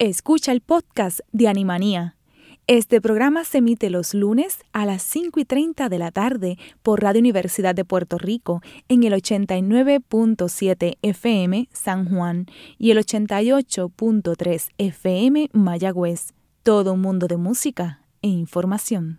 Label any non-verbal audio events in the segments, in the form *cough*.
Escucha el podcast de Animanía. Este programa se emite los lunes a las 5 y 30 de la tarde por Radio Universidad de Puerto Rico en el 89.7 FM San Juan y el 88.3 FM Mayagüez. Todo un mundo de música e información.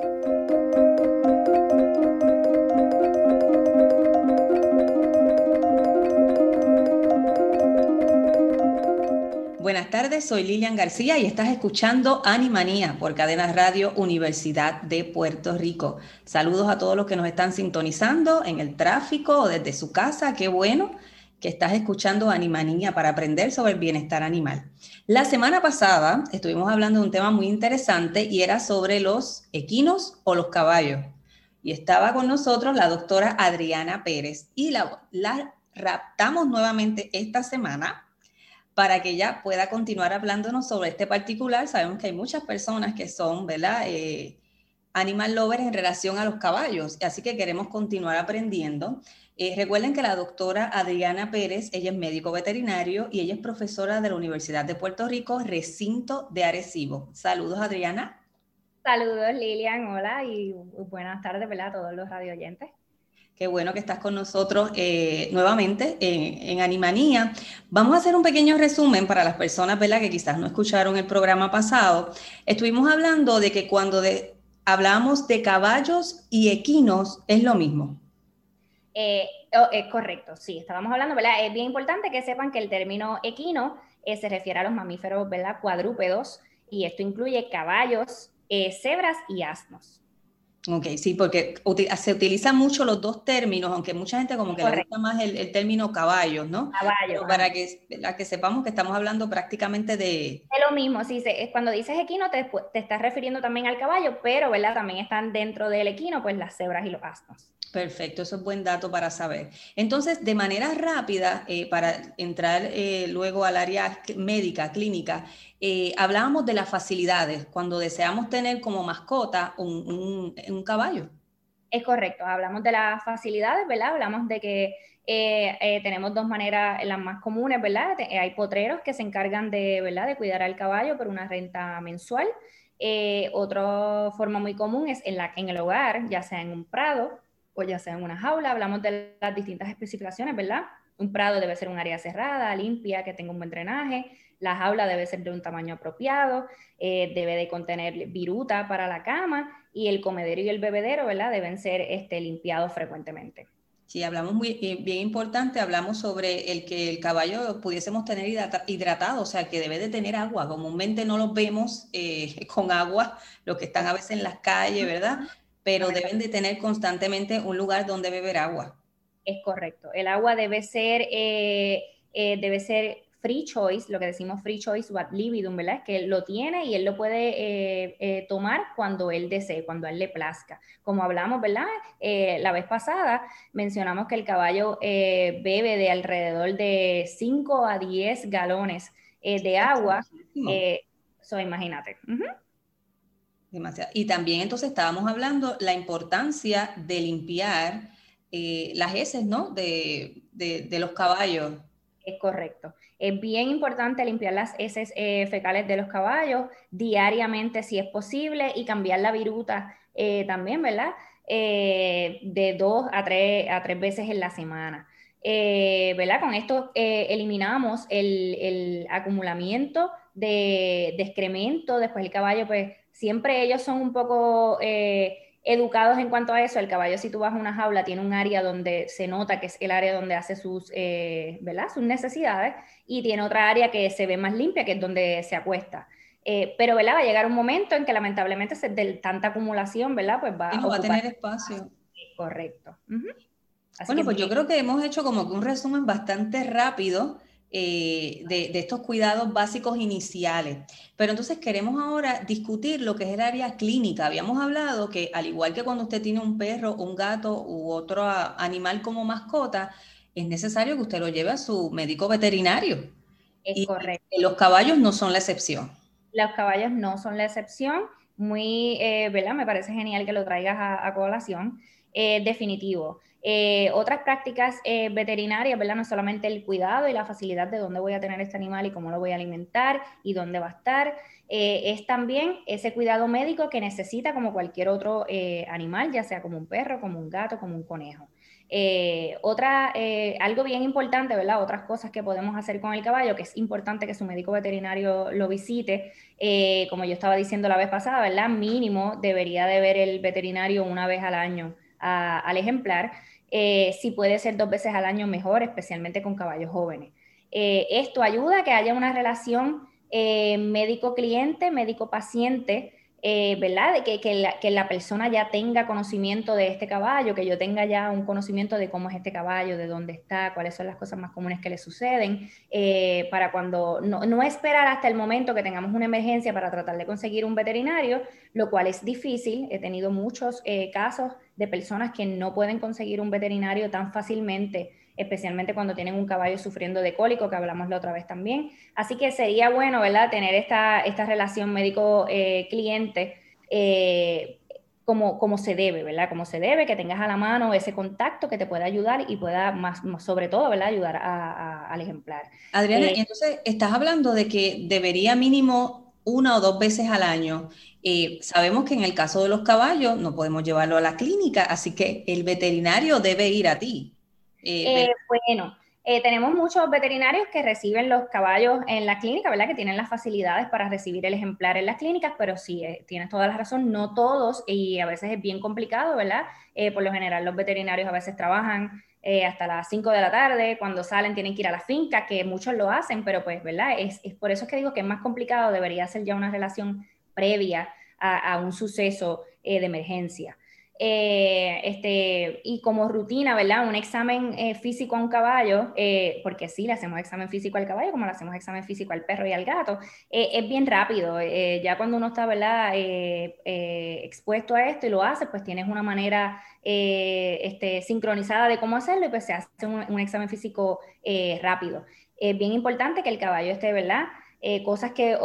Soy Lilian García y estás escuchando Animanía por Cadena Radio Universidad de Puerto Rico. Saludos a todos los que nos están sintonizando en el tráfico o desde su casa. Qué bueno que estás escuchando Animanía para aprender sobre el bienestar animal. La semana pasada estuvimos hablando de un tema muy interesante y era sobre los equinos o los caballos. Y estaba con nosotros la doctora Adriana Pérez y la, la raptamos nuevamente esta semana para que ella pueda continuar hablándonos sobre este particular. Sabemos que hay muchas personas que son, ¿verdad? Eh, animal lovers en relación a los caballos, así que queremos continuar aprendiendo. Eh, recuerden que la doctora Adriana Pérez, ella es médico veterinario y ella es profesora de la Universidad de Puerto Rico, recinto de Arecibo. Saludos, Adriana. Saludos, Lilian. Hola y buenas tardes, ¿verdad? A todos los radio oyentes. Qué bueno que estás con nosotros eh, nuevamente en, Animanía. Vamos a hacer un pequeño resumen para las personas ¿verdad? que quizás no escucharon el programa pasado. Estuvimos hablando de que cuando de, hablamos de caballos y equinos es lo mismo. Eh, oh, correcto, sí, estábamos hablando, ¿verdad? Es bien importante que sepan que el término equino eh, se refiere a los mamíferos, ¿verdad? Cuadrúpedos, y esto incluye caballos, cebras y asnos. Ok, sí, porque se utilizan mucho los dos términos, aunque mucha gente como que le gusta más el, término caballos, ¿no? Caballo. para que, la que sepamos que estamos hablando prácticamente de... Es lo mismo, sí, cuando dices equino te, te estás refiriendo también al caballo, pero, ¿verdad? También están dentro del equino, pues las cebras y los asnos. Perfecto, eso es buen dato para saber. Entonces, de manera rápida, eh, para entrar eh, luego al área médica, clínica, eh, hablábamos de las facilidades cuando deseamos tener como mascota un, caballo. Es correcto, hablamos de las facilidades, ¿verdad? Hablamos de que tenemos dos maneras, las más comunes, ¿verdad? Hay potreros que se encargan de, ¿verdad? de cuidar al caballo por una renta mensual. otra forma muy común es en, la, en el hogar, ya sea en un prado, o ya sea en una jaula, hablamos de las distintas especificaciones, ¿verdad? Un prado debe ser un área cerrada, limpia, que tenga un buen drenaje, la jaula debe ser de un tamaño apropiado, eh, debe de contener viruta para la cama y el comedero y el bebedero, ¿verdad? Deben ser este, limpiados frecuentemente. Sí, hablamos muy eh, bien importante, hablamos sobre el que el caballo pudiésemos tener hidratado, o sea, que debe de tener agua. Comúnmente no los vemos eh, *laughs* con agua, los que están a veces en las calles, ¿verdad? Pero deben de tener constantemente un lugar donde beber agua. Es correcto. El agua debe ser, eh, eh, debe ser free choice, lo que decimos free choice what lividum, ¿verdad? Es que él lo tiene y él lo puede eh, tomar cuando él desee, cuando a él le plazca. Como hablamos, ¿verdad? la vez pasada mencionamos que el caballo bebe de alrededor de 5 a 10 galones de agua. Eso, imagínate. Demasiado. Y también entonces estábamos hablando la importancia de limpiar eh, las heces, ¿no? De, los caballos. Es correcto. Es bien importante limpiar las heces eh, fecales de los caballos diariamente si es posible y cambiar la viruta eh, también, ¿verdad? de dos a tres, a tres veces en la semana. ¿verdad? Con esto eliminamos el, el acumulamiento de, de, excremento, después el caballo pues siempre ellos son un poco eh, educados en cuanto a eso. El caballo, si tú vas a una jaula, tiene un área donde se nota que es el área donde hace sus, eh, ¿verdad? sus necesidades y tiene otra área que se ve más limpia, que es donde se acuesta. Eh, pero ¿verdad? va a llegar un momento en que lamentablemente de tanta acumulación, ¿verdad? Pues va, a, tener espacio. Correcto. bueno, pues yo creo que hemos hecho como que un resumen bastante rápido eh, de, estos cuidados básicos iniciales. Pero entonces queremos ahora discutir lo que es el área clínica. Habíamos hablado que al igual que cuando usted tiene un perro, un gato u otro animal como mascota, es necesario que usted lo lleve a su médico veterinario. Es correcto. Los caballos no son la excepción. Los caballos no son la excepción. Muy, eh, ¿verdad? Me parece genial que lo traigas a, colación. Eh, definitivo. Eh, otras prácticas eh, veterinarias, ¿verdad? No solamente el cuidado y la facilidad de dónde voy a tener este animal y cómo lo voy a alimentar y dónde va a estar, eh, es también ese cuidado médico que necesita como cualquier otro animal, ya sea como un perro, como un gato, como un conejo. otra, algo bien importante, ¿verdad? Otras cosas que podemos hacer con el caballo, que es importante que su médico veterinario lo visite, como yo estaba diciendo la vez pasada, ¿verdad? Mínimo debería de ver el veterinario una vez al año al ejemplar eh, si puede ser dos veces al año mejor, especialmente con caballos jóvenes. Eh, esto ayuda a que haya una relación eh, médico-cliente, médico-paciente, ¿verdad? De que, que, la, persona ya tenga conocimiento de este caballo, que yo tenga ya un conocimiento de cómo es este caballo, de dónde está, cuáles son las cosas más comunes que le suceden, para cuando no, no, esperar hasta el momento que tengamos una emergencia para tratar de conseguir un veterinario, lo cual es difícil. He tenido muchos casos de personas que no pueden conseguir un veterinario tan fácilmente, especialmente cuando tienen un caballo sufriendo de cólico, que hablamos la otra vez también. Así que sería bueno, ¿verdad?, tener esta, esta relación médico-cliente. Eh, como, como, se debe, ¿verdad? Como se debe, que tengas a la mano ese contacto que te pueda ayudar y pueda, más, sobre todo, ¿verdad? Ayudar al ejemplar. Adriana, eh, entonces estás hablando de que debería mínimo una o dos veces al año eh, sabemos que en el caso de los caballos no podemos llevarlo a la clínica, así que el veterinario debe ir a ti. Eh, eh, bueno, tenemos muchos veterinarios que reciben los caballos en la clínica, ¿verdad? Que tienen las facilidades para recibir el ejemplar en las clínicas, pero sí, tienes toda la razón, no todos, y a veces es bien complicado, ¿verdad? por lo general los veterinarios a veces trabajan hasta las 5 de la tarde, cuando salen tienen que ir a la finca, que muchos lo hacen, pero pues, ¿verdad? Es, es por eso es que digo que es más complicado, debería ser ya una relación previa a, un suceso eh, de emergencia. Eh, este, y como rutina, ¿verdad? Un examen eh, físico a un caballo, porque sí, le hacemos examen físico al caballo, como le hacemos examen físico al perro y al gato, es bien rápido. ya cuando uno está, ¿verdad? expuesto a esto y lo hace, pues tienes una manera este, sincronizada de cómo hacerlo y pues se hace un, examen físico rápido. Es bien importante que el caballo esté, ¿verdad? Cosas que,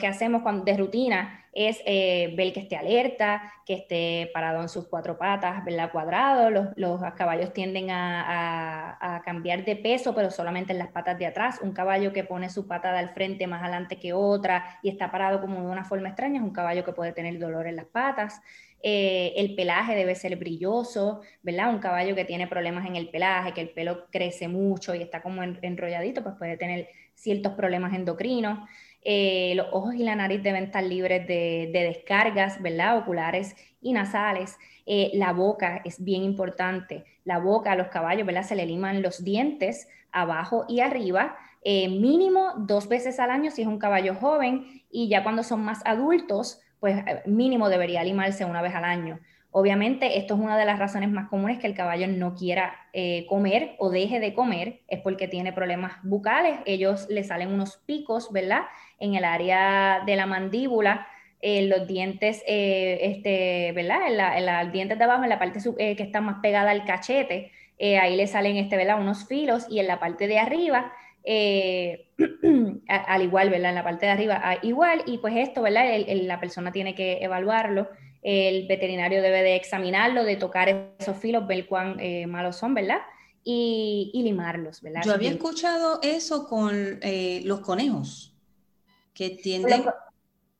que hacemos cuando, de rutina, es eh, ver que esté alerta, que esté parado en sus cuatro patas, ¿verdad? Cuadrado. Los, los caballos tienden a, a, cambiar de peso, pero solamente en las patas de atrás. Un caballo que pone su pata al frente más adelante que otra y está parado como de una forma extraña es un caballo que puede tener dolor en las patas. Eh, el pelaje debe ser brilloso, ¿verdad? Un caballo que tiene problemas en el pelaje, que el pelo crece mucho y está como enrolladito, pues puede tener ciertos problemas endocrinos. Eh, los ojos y la nariz deben estar libres de, descargas, ¿verdad? Oculares y nasales. Eh, la boca es bien importante. La boca a los caballos, ¿verdad? Se le liman los dientes abajo y arriba, mínimo dos veces al año si es un caballo joven y ya cuando son más adultos, pues mínimo debería limarse una vez al año. Obviamente, esto es una de las razones más comunes que el caballo no quiera eh, comer o deje de comer, es porque tiene problemas bucales. Ellos le salen unos picos, ¿verdad? En el área de la mandíbula, eh, los dientes, eh, este, ¿verdad? En, los dientes de abajo, en la parte que está más pegada al cachete, ahí le salen, este, ¿verdad? Unos filos y en la parte de arriba, *clears throat* al igual, ¿verdad? En la parte de arriba, igual, y pues esto, ¿verdad? la persona tiene que evaluarlo el veterinario debe de examinarlo, de tocar esos filos, ver cuán eh, malos son, ¿verdad? Y, limarlos, ¿verdad? Yo había escuchado eso con eh, los conejos, que tienden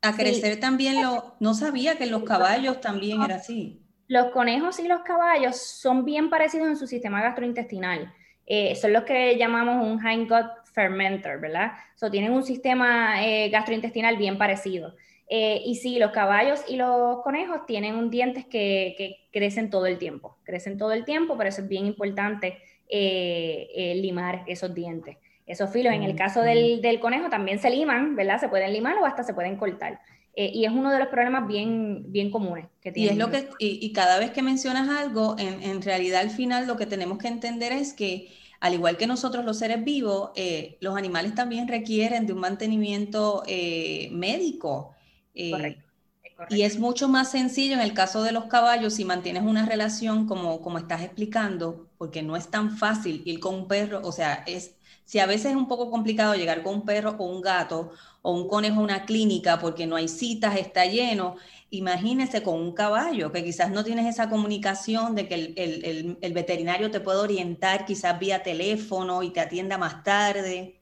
a crecer también, no sabía que los caballos también era así. Los conejos y los caballos son bien parecidos en su sistema gastrointestinal. Eh, son los que llamamos un hindgut fermenter, ¿verdad? So, tienen un sistema gastrointestinal bien parecido. Eh, y sí, los caballos y los conejos tienen un dientes que, crecen todo el tiempo, crecen todo el tiempo, pero eso es bien importante eh, eh, limar esos dientes. Esos filos, en el caso del, conejo, también se liman, ¿verdad? Se pueden limar o hasta se pueden cortar. Y es uno de los problemas bien, bien comunes que tiene. Y, es lo que, y, cada vez que mencionas algo, en, en, realidad al final lo que tenemos que entender es que al igual que nosotros los seres vivos, los animales también requieren de un mantenimiento médico. Correcto. Y es mucho más sencillo en el caso de los caballos si mantienes una relación como, como estás explicando, porque no es tan fácil ir con un perro, o sea, es, si a veces es un poco complicado llegar con un perro o un gato o un conejo a una clínica porque no hay citas, está lleno, imagínese con un caballo, que quizás no tienes esa comunicación de que el, el, el veterinario te puede orientar quizás vía teléfono y te atienda más tarde.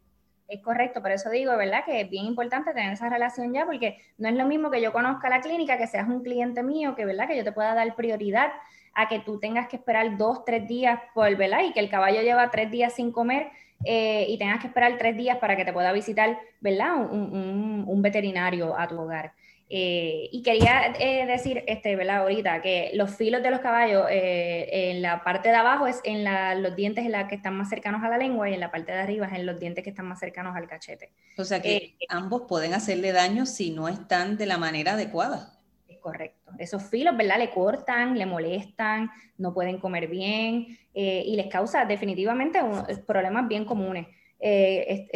Es correcto, por eso digo, ¿verdad? Que es bien importante tener esa relación ya, porque no es lo mismo que yo conozca la clínica, que seas un cliente mío, que, ¿verdad? Que yo te pueda dar prioridad a que tú tengas que esperar dos, tres días por, ¿verdad? Y que el caballo lleva tres días sin comer eh, y tengas que esperar tres días para que te pueda visitar, ¿verdad? un veterinario a tu hogar. Eh, y quería eh, decir, este, ¿verdad? Ahorita, que los filos de los caballos, eh, en la parte de abajo es en los dientes en la que están más cercanos a la lengua y en la parte de arriba es en los dientes que están más cercanos al cachete. O sea que ambos pueden hacerle daño si no están de la manera adecuada. Es correcto. Esos filos, ¿verdad? Le cortan, le molestan, no pueden comer bien y les causa definitivamente problemas bien comunes.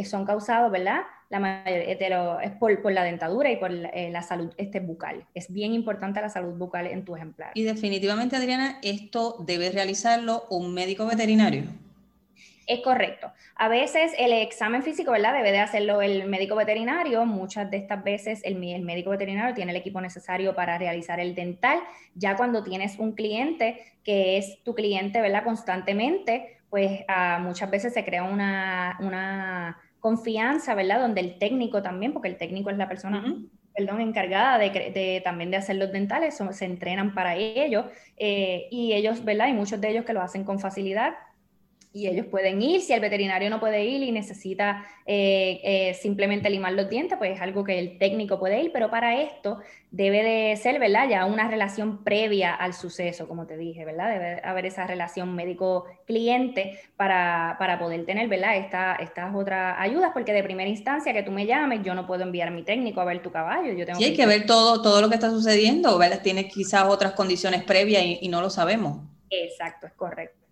son causados, ¿verdad? La mayoría es por, la dentadura y por eh, la, salud este, bucal. Es bien importante la salud bucal en tu ejemplar. Y definitivamente, Adriana, esto debe realizarlo un médico veterinario. Es correcto. A veces el examen físico, ¿verdad? Debe de hacerlo el médico veterinario. Muchas de estas veces el, el, médico veterinario tiene el equipo necesario para realizar el dental. Ya cuando tienes un cliente que es tu cliente, ¿verdad? Constantemente, pues ah, muchas veces se crea una, una confianza, ¿verdad? Donde el técnico también, porque el técnico es la persona, perdón, encargada de, también de hacer los dentales, se entrenan para ello eh, y ellos, ¿verdad? Hay muchos de ellos que lo hacen con facilidad y ellos pueden ir, si el veterinario no puede ir y necesita eh, eh, simplemente limar los dientes, pues es algo que el técnico puede ir, pero para esto debe de ser, ¿verdad? Ya una relación previa al suceso, como te dije, ¿verdad? Debe haber esa relación médico-cliente para, para, poder tener, ¿verdad? Esta, estas otras ayudas, porque de primera instancia que tú me llames, yo no puedo enviar a mi técnico a ver tu caballo. Yo tengo sí, hay que, ver todo, todo lo que está sucediendo, ¿verdad? Tiene quizás otras condiciones previas y no lo sabemos. Exacto, es correcto.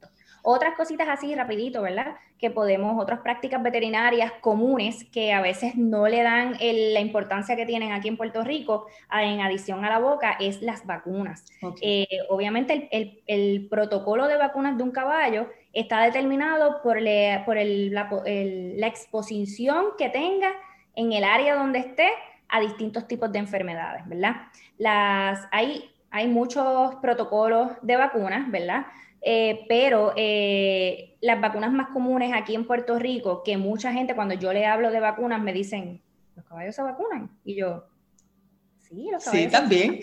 Otras cositas así, rapidito, ¿verdad? Que podemos, otras prácticas veterinarias comunes que a veces no le dan la importancia que tienen aquí en Puerto Rico, en adición a la boca, es las vacunas. Eh, obviamente el, protocolo de vacunas de un caballo está determinado por, por la, exposición que tenga en el área donde esté a distintos tipos de enfermedades, ¿verdad? Las, hay, hay muchos protocolos de vacunas, ¿verdad? Eh, pero eh, las vacunas más comunes aquí en Puerto Rico, que mucha gente cuando yo le hablo de vacunas me dicen, ¿los caballos se vacunan? Y yo, sí, los caballos. Sí, también.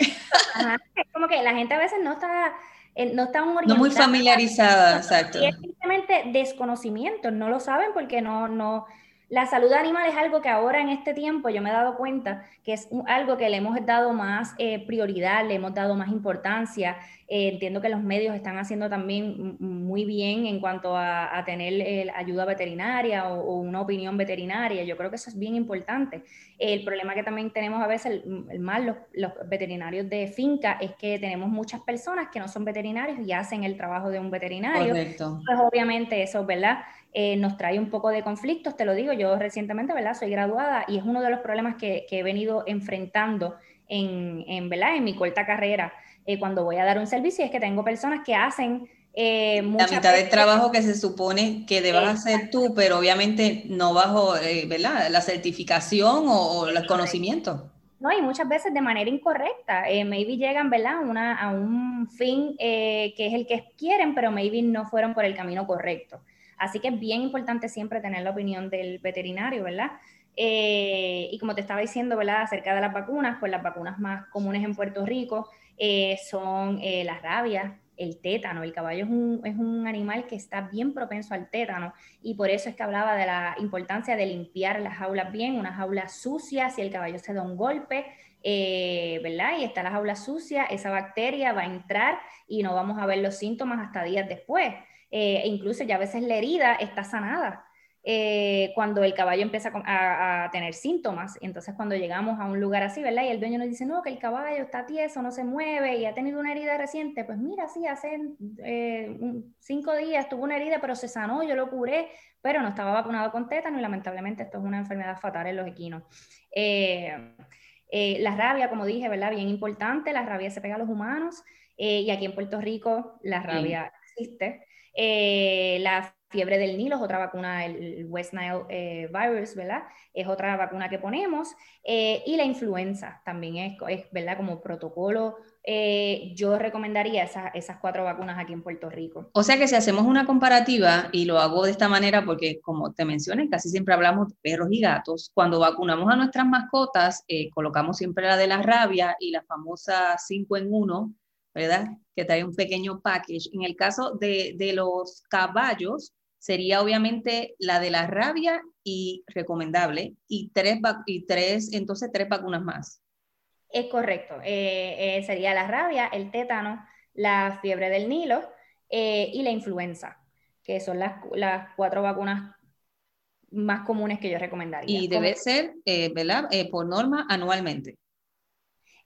Es como que la gente a veces no está, eh, no está No muy familiarizada, exacto. Y es simplemente desconocimiento, no lo saben porque no, no, la salud animal es algo que ahora en este tiempo yo me he dado cuenta que es algo que le hemos dado más eh, prioridad, le hemos dado más importancia. Eh, entiendo que los medios están haciendo también muy bien en cuanto a, tener eh, ayuda veterinaria o, una opinión veterinaria. Yo creo que eso es bien importante. El problema que también tenemos a veces, el, mal los, los, veterinarios de finca, es que tenemos muchas personas que no son veterinarios y hacen el trabajo de un veterinario. Correcto. Pues obviamente eso, ¿verdad? Eh, nos trae un poco de conflictos, te lo digo, yo recientemente, ¿verdad? Soy graduada y es uno de los problemas que, he venido enfrentando en, en, ¿verdad? en mi corta carrera eh, cuando voy a dar un servicio, es que tengo personas que hacen... Eh, la mitad del trabajo que se supone que debas hacer tú, pero obviamente no bajo ¿verdad? la certificación o, el conocimiento. No, y muchas veces de manera incorrecta. maybe llegan, ¿verdad? Una, a un fin que es el que quieren, pero maybe no fueron por el camino correcto. Así que es bien importante siempre tener la opinión del veterinario, ¿verdad? Eh, y como te estaba diciendo, ¿verdad? Acerca de las vacunas, pues las vacunas más comunes en Puerto Rico eh, son eh, las rabias, el tétano. El caballo es un, es un, animal que está bien propenso al tétano y por eso es que hablaba de la importancia de limpiar las jaulas bien, una jaula sucia, si el caballo se da un golpe, ¿verdad? Y está la jaula sucia, esa bacteria va a entrar y no vamos a ver los síntomas hasta días después. Eh, e incluso ya a veces la herida está sanada. Eh, cuando el caballo empieza a, tener síntomas. Entonces, cuando llegamos a un lugar así, ¿verdad? Y el dueño nos dice, no, que el caballo está tieso, no se mueve y ha tenido una herida reciente. Pues mira, sí, hace eh, cinco días tuvo una herida, pero se sanó, yo lo curé, pero no estaba vacunado con tétano y lamentablemente esto es una enfermedad fatal en los equinos. Eh, la rabia, como dije, ¿verdad? Bien importante, la rabia se pega a los humanos y aquí en Puerto Rico la rabia existe. la fiebre del Nilo es otra vacuna, el West Nile eh, virus, ¿verdad? Es otra vacuna que ponemos. Eh, y la influenza también es, ¿verdad? Como protocolo. Eh, yo recomendaría esas cuatro vacunas aquí en Puerto Rico. O sea que si hacemos una comparativa, y lo hago de esta manera porque como te mencioné, casi siempre hablamos de perros y gatos, cuando vacunamos a nuestras mascotas, colocamos siempre la de la rabia y la famosa 5 en 1, ¿verdad? Que trae un pequeño package. En el caso de, de los caballos, sería obviamente la de la rabia y recomendable, y tres, y tres entonces tres vacunas más. Es correcto, eh, eh, sería la rabia, el tétano, la fiebre del Nilo eh, y la influenza, que son las, las, cuatro vacunas más comunes que yo recomendaría. Y debe ser, ¿verdad? por norma, anualmente.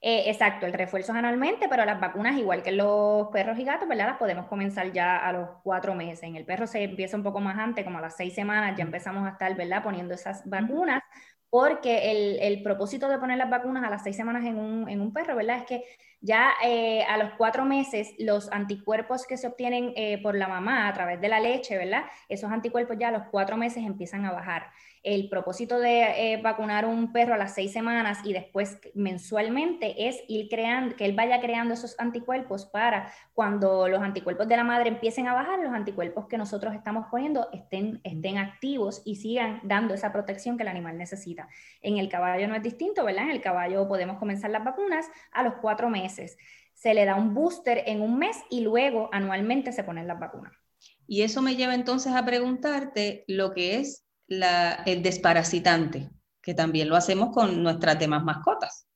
Eh, exacto, el refuerzo es anualmente, pero las vacunas, igual que los perros y gatos, ¿verdad? Las podemos comenzar ya a los cuatro meses. En el perro se empieza un poco más antes, como a las seis semanas, ya empezamos a estar, ¿verdad? Poniendo esas vacunas, porque el, el propósito de poner las vacunas a las seis semanas en un, en un perro, ¿verdad? Es que ya eh, a los cuatro meses los anticuerpos que se obtienen eh, por la mamá a través de la leche, ¿verdad? Esos anticuerpos ya a los cuatro meses empiezan a bajar el propósito de eh, vacunar un perro a las seis semanas y después mensualmente es ir creando, que él vaya creando esos anticuerpos para cuando los anticuerpos de la madre empiecen a bajar, los anticuerpos que nosotros estamos poniendo estén, estén activos y sigan dando esa protección que el animal necesita. En el caballo no es distinto, ¿verdad? En el caballo podemos comenzar las vacunas a los cuatro meses. Se le da un booster en un mes y luego anualmente se ponen las vacunas. Y eso me lleva entonces a preguntarte lo que es el desparasitante, que también lo hacemos con nuestras demás mascotas.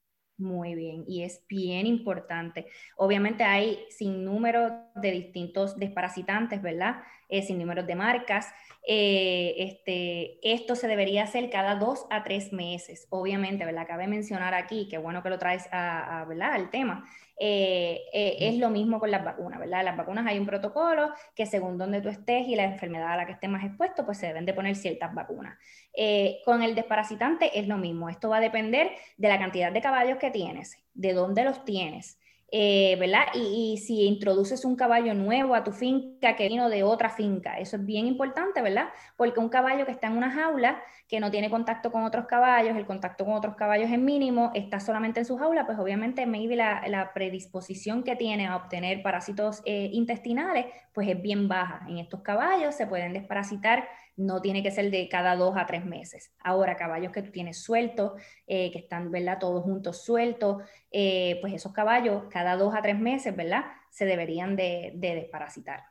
Muy bien, y es bien importante. Obviamente hay sin número de distintos desparasitantes, ¿verdad? Eh, sin números de marcas. Eh, este, esto se debería hacer cada dos a tres meses, obviamente, ¿verdad? Cabe mencionar aquí, que bueno que lo traes a, ¿verdad? al tema, eh, eh, es lo mismo con las vacunas, ¿verdad? Las vacunas hay un protocolo que según donde tú estés y la enfermedad a la que estés más expuesto, pues se deben de poner ciertas vacunas. Eh, con el desparasitante es lo mismo, esto va a depender de la cantidad de caballos que tienes, de dónde los tienes, eh, ¿verdad? Y, si introduces un caballo nuevo a tu finca que vino de otra finca, eso es bien importante, ¿verdad? Porque un caballo que está en una jaula, que no tiene contacto con otros caballos, el contacto con otros caballos es mínimo, está solamente en su jaula, pues obviamente maybe la, la predisposición que tiene a obtener parásitos eh, intestinales, pues es bien baja. En estos caballos se pueden desparasitar no tiene que ser de cada dos a tres meses. Ahora, caballos que tú tienes sueltos, eh, que están, ¿verdad? Todos juntos sueltos, eh, pues esos caballos cada dos a tres meses, ¿verdad? Se deberían de, desparasitar.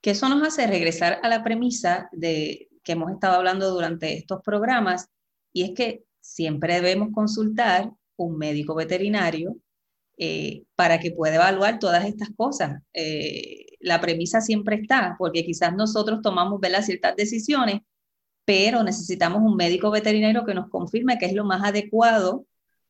Que eso nos hace regresar a la premisa de que hemos estado hablando durante estos programas, y es que siempre debemos consultar un médico veterinario eh, para que pueda evaluar todas estas cosas la premisa siempre está, porque quizás nosotros tomamos ciertas decisiones, pero necesitamos un médico veterinario que nos confirme que es lo más adecuado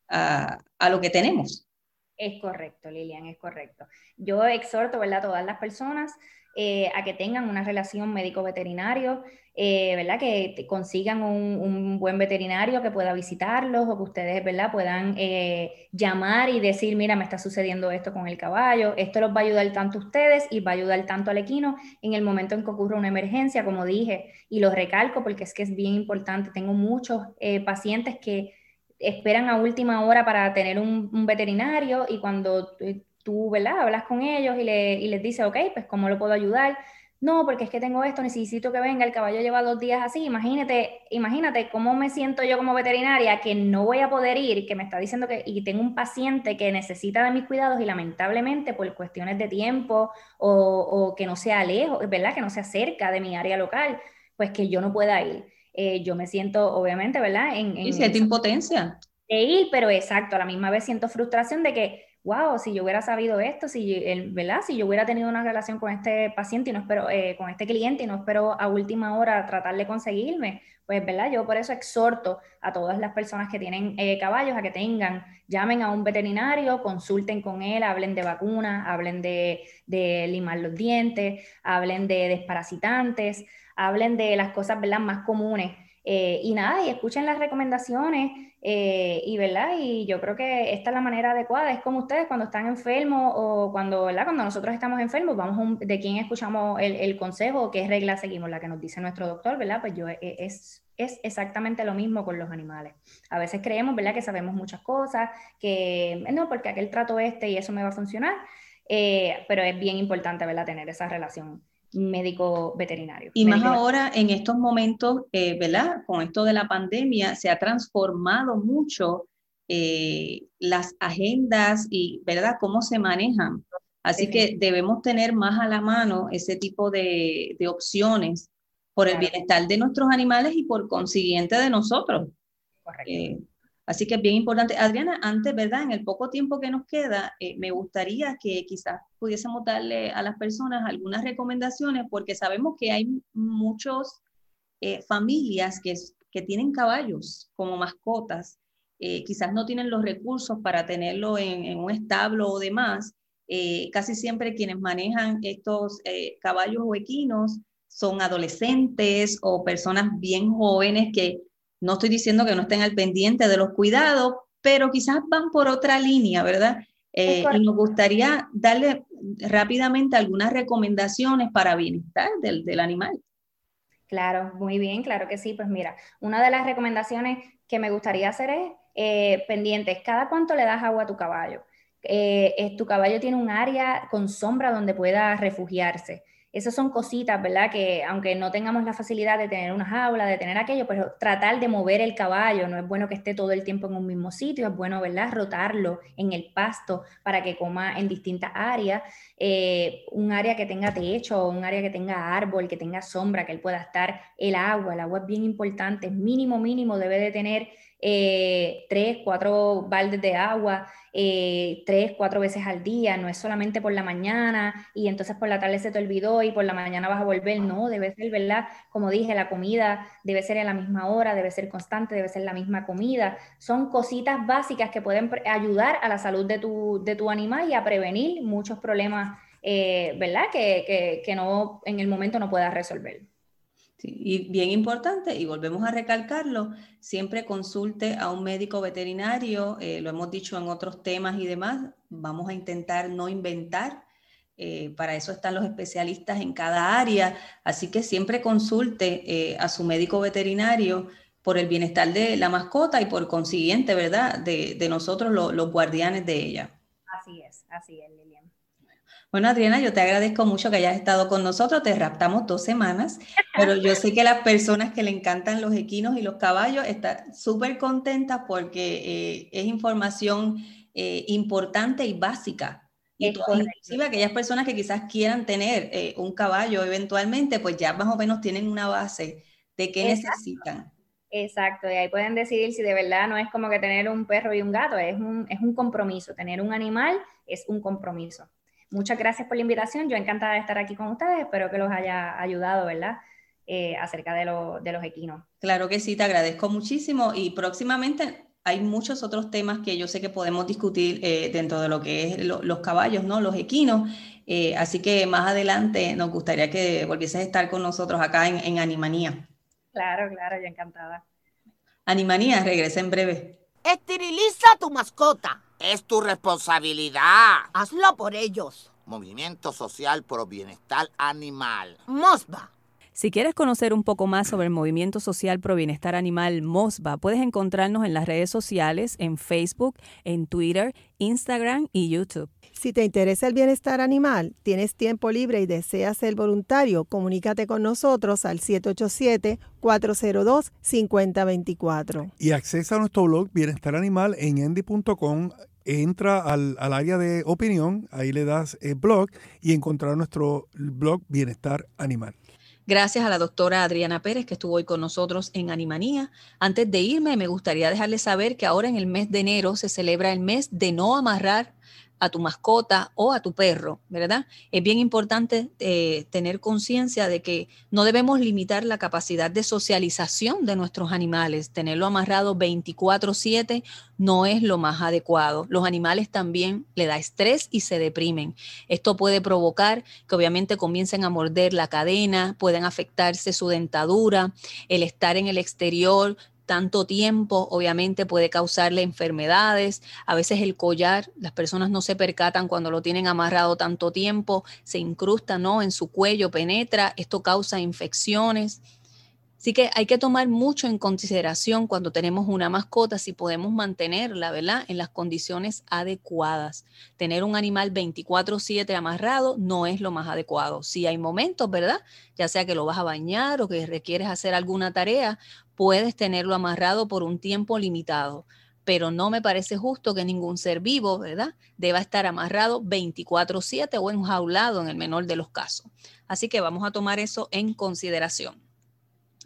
a, lo que tenemos. Es correcto, Lilian, es correcto. Yo exhorto ¿verdad? a todas las personas eh, a que tengan una relación médico-veterinario, eh, ¿verdad? Que consigan un, buen veterinario que pueda visitarlos o que ustedes, ¿verdad? Puedan eh, llamar y decir, mira, me está sucediendo esto con el caballo. Esto los va a ayudar tanto a ustedes y va a ayudar tanto al equino en el momento en que ocurra una emergencia, como dije, y lo recalco porque es que es bien importante. Tengo muchos pacientes que esperan a última hora para tener un veterinario y cuando tú, ¿verdad? Hablas con ellos y, le, y les dices, ok, pues ¿cómo lo puedo ayudar? No, porque es que tengo esto, necesito que venga, el caballo lleva dos días así, imagínate, imagínate cómo me siento yo como veterinaria que no voy a poder ir, que me está diciendo que, y tengo un paciente que necesita de mis cuidados y lamentablemente por cuestiones de tiempo o, o que no sea lejos, ¿verdad? Que no sea cerca de mi área local, pues que yo no pueda ir. Eh, yo me siento, obviamente, ¿verdad? En, en y impotencia. De ir, pero exacto, a la misma vez siento frustración de que wow, si yo hubiera sabido esto, si, ¿verdad? si yo hubiera tenido una relación con este paciente y no espero, eh, con este cliente y no espero a última hora tratar de conseguirme, pues, ¿verdad? Yo por eso exhorto a todas las personas que tienen eh, caballos a que tengan, llamen a un veterinario, consulten con él, hablen de vacunas, hablen de, de limar los dientes, hablen de desparasitantes, hablen de las cosas, ¿verdad? Más comunes eh, y nada, y escuchen las recomendaciones eh, y, ¿verdad? Y yo creo que esta es la manera adecuada. Es como ustedes cuando están enfermos o cuando, ¿verdad? Cuando nosotros estamos enfermos, vamos de quién escuchamos el, consejo qué regla seguimos, la que nos dice nuestro doctor, ¿verdad? Pues yo, e, es, es exactamente lo mismo con los animales. A veces creemos, ¿verdad? Que sabemos muchas cosas, que no, porque aquel trato este y eso me va a funcionar, eh, pero es bien importante, ¿verdad? Tener esa relación médico veterinario. Y más ahora en estos momentos, eh, ¿verdad? Con esto de la pandemia se ha transformado mucho eh, las agendas y, ¿verdad? Cómo se manejan. Así que debemos tener más a la mano ese tipo de, opciones por el bienestar de nuestros animales y por consiguiente de nosotros. Correcto. Eh, Así que es bien importante. Adriana, antes, ¿verdad? En el poco tiempo que nos queda, eh, me gustaría que quizás pudiésemos darle a las personas algunas recomendaciones, porque sabemos que hay muchas eh, familias que, tienen caballos como mascotas, eh, quizás no tienen los recursos para tenerlo en, un establo o demás. casi siempre quienes manejan estos caballos o equinos son adolescentes o personas bien jóvenes que no estoy diciendo que no estén al pendiente de los cuidados, pero quizás van por otra línea, ¿verdad? Eh, y nos gustaría darle rápidamente algunas recomendaciones para bienestar del, del, animal. Claro, muy bien, claro que sí. Pues mira, una de las recomendaciones que me gustaría hacer es eh, pendientes, ¿cada cuánto le das agua a tu caballo? Eh, tu caballo tiene un área con sombra donde pueda refugiarse. Esas son cositas, ¿verdad? Que aunque no tengamos la facilidad de tener una jaula, de tener aquello, pues tratar de mover el caballo, no es bueno que esté todo el tiempo en un mismo sitio, es bueno, ¿verdad? Rotarlo en el pasto para que coma en distintas áreas, eh, un área que tenga techo, un área que tenga árbol, que tenga sombra, que él pueda estar, el agua, el agua es bien importante, mínimo, mínimo debe de tener eh, tres, cuatro baldes de agua, eh, tres, cuatro veces al día, no es solamente por la mañana y entonces por la tarde se te olvidó y por la mañana vas a volver, no, debe ser, ¿verdad? Como dije, la comida debe ser a la misma hora, debe ser constante, debe ser la misma comida. Son cositas básicas que pueden ayudar a la salud de tu, de tu animal y a prevenir muchos problemas, eh, ¿verdad? Que, que, que no, en el momento no puedas resolver y bien importante, y volvemos a recalcarlo, siempre consulte a un médico veterinario, eh, lo hemos dicho en otros temas y demás, vamos a intentar no inventar, eh, para eso están los especialistas en cada área, así que siempre consulte eh, a su médico veterinario por el bienestar de la mascota y por consiguiente, ¿verdad?, de, nosotros los guardianes de ella. Así es, así es, Lilian. Bueno, Adriana, yo te agradezco mucho que hayas estado con nosotros. Te raptamos dos semanas, pero yo sé que las personas que le encantan los equinos y los caballos están súper contentas porque eh, es información eh, importante y básica. Y inclusive aquellas personas que quizás quieran tener eh, un caballo eventualmente, pues ya más o menos tienen una base de qué necesitan. Exacto, y ahí pueden decidir si de verdad no es como que tener un perro y un gato, es un, es un compromiso. Tener un animal es un compromiso. Muchas gracias por la invitación. Yo encantada de estar aquí con ustedes. Espero que los haya ayudado, ¿verdad? Eh, acerca de, de los equinos. Claro que sí, te agradezco muchísimo y próximamente hay muchos otros temas que yo sé que podemos discutir eh, dentro de lo que es los caballos, ¿no? Los equinos. Eh, así que más adelante nos gustaría que volvieses a estar con nosotros acá en, en Animanía. Claro, claro, yo encantada. Animanía, regresa en breve. Esteriliza a tu mascota. Es tu responsabilidad. Hazlo por ellos. Movimiento Social por Bienestar Animal. Mosba. Si quieres conocer un poco más sobre el Movimiento Social Pro Bienestar Animal MOSBA, puedes encontrarnos en las redes sociales, en Facebook, en Twitter, Instagram y YouTube. Si te interesa el bienestar animal, tienes tiempo libre y deseas ser voluntario, comunícate con nosotros al 787-402-5024. Y accesa a nuestro blog Bienestar Animal en endy.com. Entra al, área de opinión, ahí le das el blog y encontrarás nuestro blog Bienestar Animal. Gracias a la doctora Adriana Pérez que estuvo hoy con nosotros en Animanía. Antes de irme, me gustaría dejarles saber que ahora en el mes de enero se celebra el mes de no amarrar a tu mascota o a tu perro, ¿verdad? Es bien importante eh, tener conciencia de que no debemos limitar la capacidad de socialización de nuestros animales. Tenerlo amarrado 24/7 no es lo más adecuado. Los animales también le da estrés y se deprimen. Esto puede provocar que obviamente comiencen a morder la cadena, pueden afectarse su dentadura, el estar en el exterior tanto tiempo, obviamente puede causarle enfermedades. A veces el collar, las personas no se percatan cuando lo tienen amarrado tanto tiempo, se incrusta ¿no? en su cuello, penetra, esto causa infecciones. Así que hay que tomar mucho en consideración cuando tenemos una mascota si podemos mantenerla, ¿verdad? En las condiciones adecuadas. Tener un animal 24/7 amarrado no es lo más adecuado. Si hay momentos, ¿verdad? Ya sea que lo vas a bañar o que requieres hacer alguna tarea, puedes tenerlo amarrado por un tiempo limitado. Pero no me parece justo que ningún ser vivo, ¿verdad? Deba estar amarrado 24/7 o enjaulado en el menor de los casos. Así que vamos a tomar eso en consideración.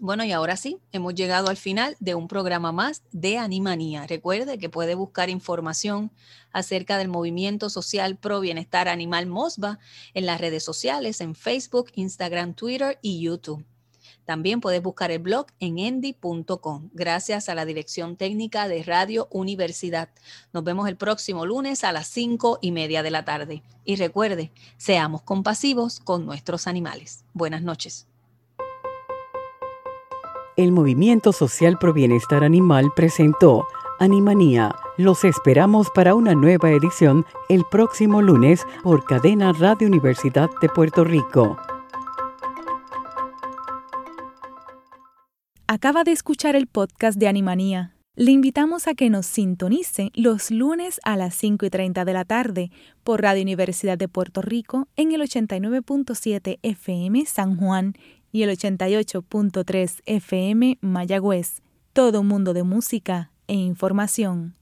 Bueno, y ahora sí, hemos llegado al final de un programa más de Animanía. Recuerde que puede buscar información acerca del movimiento social pro bienestar animal MOSBA en las redes sociales, en Facebook, Instagram, Twitter y YouTube. También puedes buscar el blog en endy.com, gracias a la dirección técnica de Radio Universidad. Nos vemos el próximo lunes a las cinco y media de la tarde. Y recuerde, seamos compasivos con nuestros animales. Buenas noches. El Movimiento Social Pro Bienestar Animal presentó Animanía. Los esperamos para una nueva edición el próximo lunes por Cadena Radio Universidad de Puerto Rico. Acaba de escuchar el podcast de Animanía. Le invitamos a que nos sintonice los lunes a las 5 y 30 de la tarde por Radio Universidad de Puerto Rico en el 89.7 FM San Juan y el 88.3 FM Mayagüez. Todo un mundo de música e información.